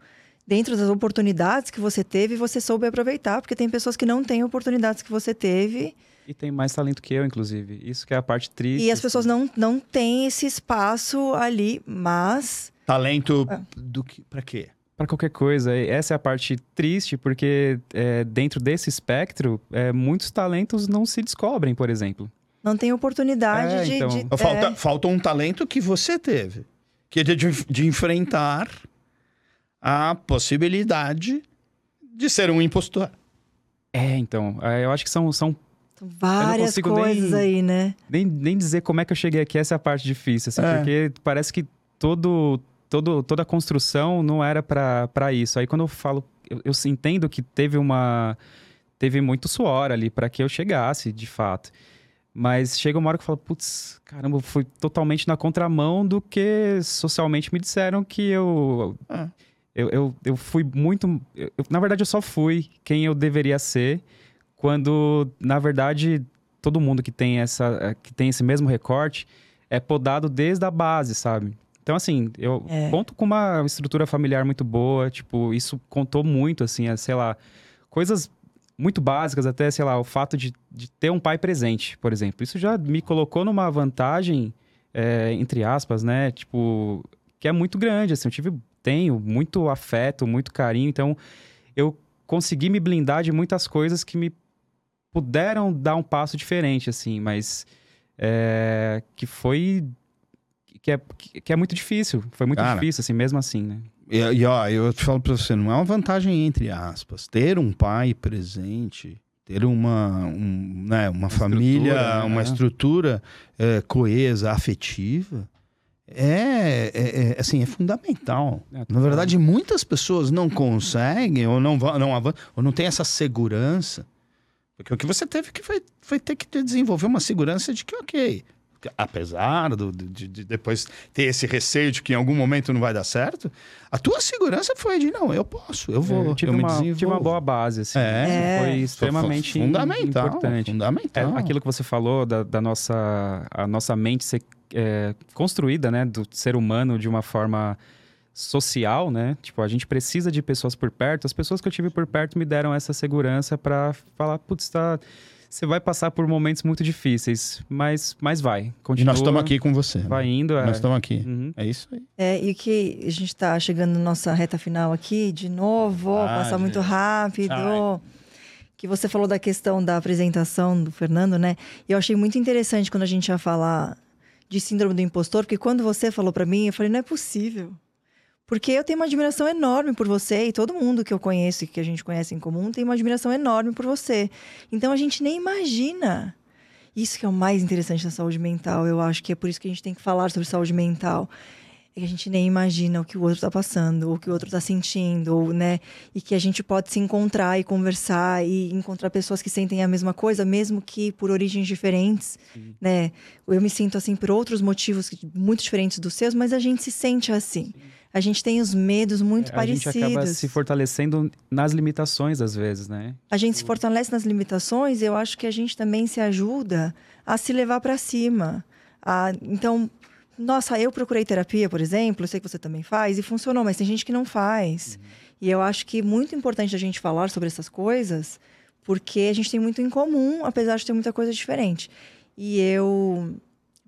Dentro das oportunidades que você teve, você soube aproveitar, porque tem pessoas que não têm oportunidades que você teve
E tem mais talento que eu, inclusive. Isso que é a parte triste.
e as pessoas
assim.
não, não têm esse espaço ali, mas
Talento
É.
do que. Pra quê?
Para qualquer coisa. E Essa é a parte triste, porque é, dentro desse espectro, é, muitos talentos não se descobrem, por exemplo.
não tem oportunidade
É,
de.
então.
de-
Falta,
é,
falta um talento que você teve. Que é de, de enfrentar a possibilidade de ser um impostor.
É, então. é, Eu acho que são, são
várias coisas
nem-
aí, né?
nem, nem dizer como é que eu cheguei aqui, essa é a parte difícil, assim,
É.
porque parece que todo, todo, toda a construção não era para isso. Aí quando eu falo, eu, eu entendo que teve uma. Teve muito suor ali para que eu chegasse, de fato. Mas chega uma hora que eu falo, putz, caramba, eu fui totalmente na contramão do que socialmente me disseram que eu.
É.
Eu, eu, eu fui muito. eu- na verdade, eu só fui quem eu deveria ser, quando, na verdade, todo mundo que tem, essa, eh, que tem esse mesmo recorte é podado desde a base, sabe? Então, assim, eu
É.
conto com uma estrutura familiar muito boa, tipo, isso contou muito, assim, a, sei lá, coisas muito básicas, até, sei lá, o fato de, de ter um pai presente, por exemplo. Isso já me colocou numa vantagem, eh, entre aspas, né? Tipo, que é muito grande, assim, eu tive, tenho muito afeto, muito carinho, então eu consegui me blindar de muitas coisas que me puderam dar um passo diferente, assim, mas é, que foi que é, que é muito difícil, foi muito
Cara.
difícil, assim, mesmo assim, né?
E, e, ó, eu te falo pra você, não é uma vantagem entre aspas. Ter um pai presente, ter uma, um, né, uma, família,
estrutura, né?
uma estrutura é, coesa, afetiva, é, é- é, assim, é fundamental.
É,
Na
total.
verdade, muitas pessoas não conseguem ou não, não avançam, ou não têm essa segurança. Porque o que você teve que foi, foi ter que desenvolver uma segurança de que, ok, apesar do- de, de depois ter esse receio de que em algum momento não vai dar certo, a tua segurança foi de, não, eu posso, eu vou,
eu
eu,
tive,
me
uma, tive uma boa base, assim.
É.
Isso Foi
É.
extremamente
Fu- fundamental,
importante. É,
Fundamental.
aquilo que você falou da, da nossa, a nossa mente ser é, construída, né, do ser humano de uma forma social, né? Tipo, a gente precisa de pessoas por perto. As pessoas que eu tive por perto me deram essa segurança para falar, putz, tá, você vai passar por momentos muito difíceis, mas, mas vai.
E
Continua,
nós estamos aqui com você. né?
vai indo. é.
Nós estamos aqui.
Uhum.
É isso aí.
É, e que a gente está chegando na nossa reta final aqui, de novo,
Ah,
passar muito
gente.
rápido.
Ai.
Que você falou da questão da apresentação do Fernando, né? E eu achei muito interessante quando a gente ia falar de síndrome do impostor, porque quando você falou para mim, eu falei, não é possível. Porque eu tenho uma admiração enorme por você e todo mundo que eu conheço e que a gente conhece em comum tem uma admiração enorme por você. Então a gente nem imagina. Isso que é o mais interessante da saúde mental. Eu acho que é por isso que a gente tem que falar sobre saúde mental é que a gente nem imagina o que o outro está passando, ou o que o outro está sentindo, ou, né? E que a gente pode se encontrar e conversar e encontrar pessoas que sentem a mesma coisa, mesmo que por origens diferentes, Sim. né? Eu me sinto assim por outros motivos muito diferentes dos seus, mas a gente se sente assim. Sim. A gente tem os medos muito
é,
parecidos.
A gente acaba se fortalecendo nas limitações, às vezes, né?
A gente se fortalece nas limitações. Eu acho que a gente também se ajuda a se levar para cima. A, então, nossa, eu procurei terapia, por exemplo, eu sei que você também faz, e funcionou, mas tem gente que não faz. Uhum. E eu acho que é muito importante a gente falar sobre essas coisas, porque a gente tem muito em comum, apesar de ter muita coisa diferente. E eu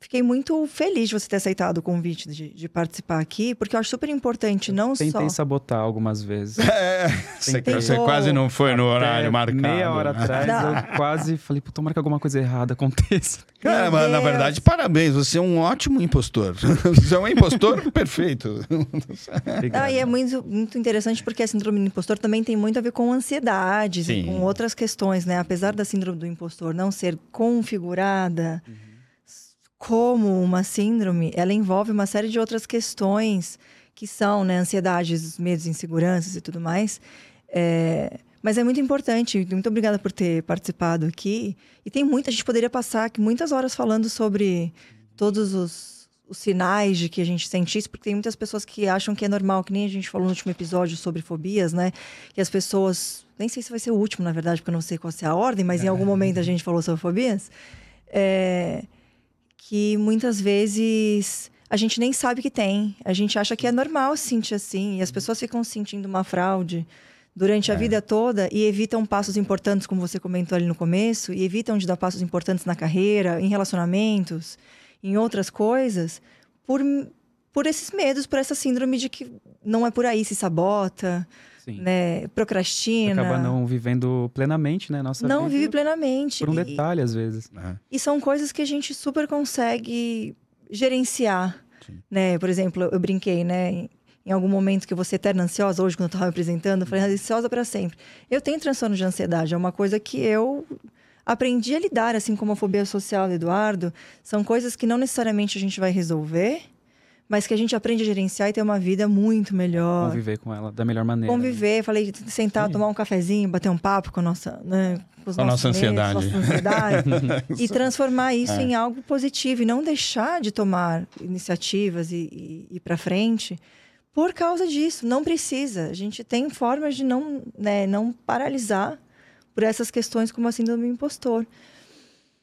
Fiquei muito feliz de você ter aceitado o convite de, de participar aqui, porque eu acho super importante, não
Tentei
só...
Tentei sabotar algumas vezes.
É, você, você quase não foi no horário marcado.
meia hora
né?
atrás, eu quase falei, pô, tomara que alguma coisa errada aconteça.
Cara, mas na verdade, parabéns, você é um ótimo impostor. você é um impostor perfeito.
não, e é muito, muito interessante porque a síndrome do impostor também tem muito a ver com ansiedades Sim. e com outras questões, né? Apesar da síndrome do impostor não ser configurada... Uhum como uma síndrome, ela envolve uma série de outras questões que são, né, ansiedades, medos, inseguranças e tudo mais. É, mas é muito importante. Muito obrigada por ter participado aqui. E tem muita, a gente poderia passar aqui muitas horas falando sobre todos os, os sinais de que a gente sente isso, porque tem muitas pessoas que acham que é normal, que nem a gente falou no último episódio sobre fobias, né? Que as pessoas. Nem sei se vai ser o último, na verdade, porque eu não sei qual é a ordem, mas em algum momento a gente falou sobre fobias. É, que muitas vezes a gente nem sabe que tem. A gente acha que é normal sentir assim. E as pessoas ficam sentindo uma fraude durante a é. vida toda e evitam passos importantes, como você comentou ali no começo, e evitam de dar passos importantes na carreira, em relacionamentos, em outras coisas, por, por esses medos, por essa síndrome de que não é por aí, se sabota. Sim. né, procrastina.
Acaba não vivendo plenamente, né? Nossa
não vive plenamente.
Por um detalhe, e, às vezes.
É. E são coisas que a gente super consegue gerenciar, Sim. né? Por exemplo, eu brinquei, né? Em algum momento que você é eterna ansiosa, hoje quando eu estava me apresentando, eu falei, ansiosa para sempre. Eu tenho transtorno de ansiedade, é uma coisa que eu aprendi a lidar, assim como a fobia social do Eduardo. São coisas que não necessariamente a gente vai resolver, mas que a gente aprende a gerenciar e ter uma vida muito melhor.
Conviver com ela da melhor maneira.
Conviver, né? falei, sentar, Sim. tomar um cafezinho, bater um papo com a nossa, né,
com, os com a nossa ansiedade.
Nossa ansiedade e transformar isso é. em algo positivo e não deixar de tomar iniciativas e, ir para frente por causa disso. Não precisa. A gente tem formas de não, né, não paralisar por essas questões como a síndrome do impostor.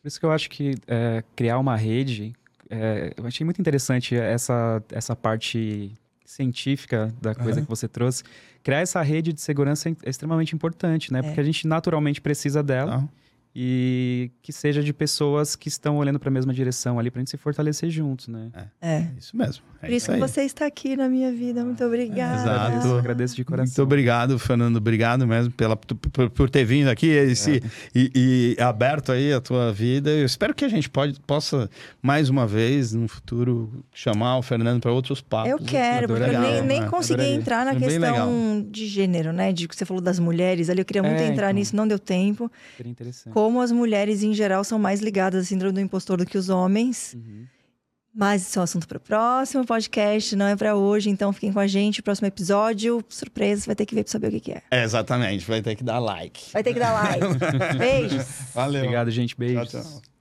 Por isso que eu acho que é, criar uma rede é, eu achei muito interessante essa, essa parte científica da coisa uhum. que você trouxe. Criar essa rede de segurança é extremamente importante, né? É. Porque a gente naturalmente precisa dela. Uhum e que seja de pessoas que estão olhando para a mesma direção ali para a gente se fortalecer juntos, né?
É, é. isso mesmo.
É Por isso, que você está aqui na minha vida. Muito obrigada.
Exato.
Eu agradeço de coração.
Muito obrigado, Fernando. Obrigado mesmo pela, por, por ter vindo aqui esse, é. e, e, aberto aí a tua vida. Eu espero que a gente pode, possa, mais uma vez, no futuro, chamar o Fernando para outros papos.
Eu quero, porque eu nem, nem né? consegui entrar na é questão de gênero, né? De que você falou das mulheres ali. Eu queria muito é, entrar então. nisso, não deu tempo.
Seria interessante
como as mulheres em geral são mais ligadas à síndrome do impostor do que os homens. Uhum. Mas isso é um assunto para o próximo podcast, não é para hoje. Então fiquem com a gente. Próximo episódio, surpresa, você vai ter que ver para saber o que, que é.
é. Exatamente, vai ter que dar like.
Vai ter que dar like. Beijos.
Valeu.
Obrigado, gente. Beijos. Tchau, tchau.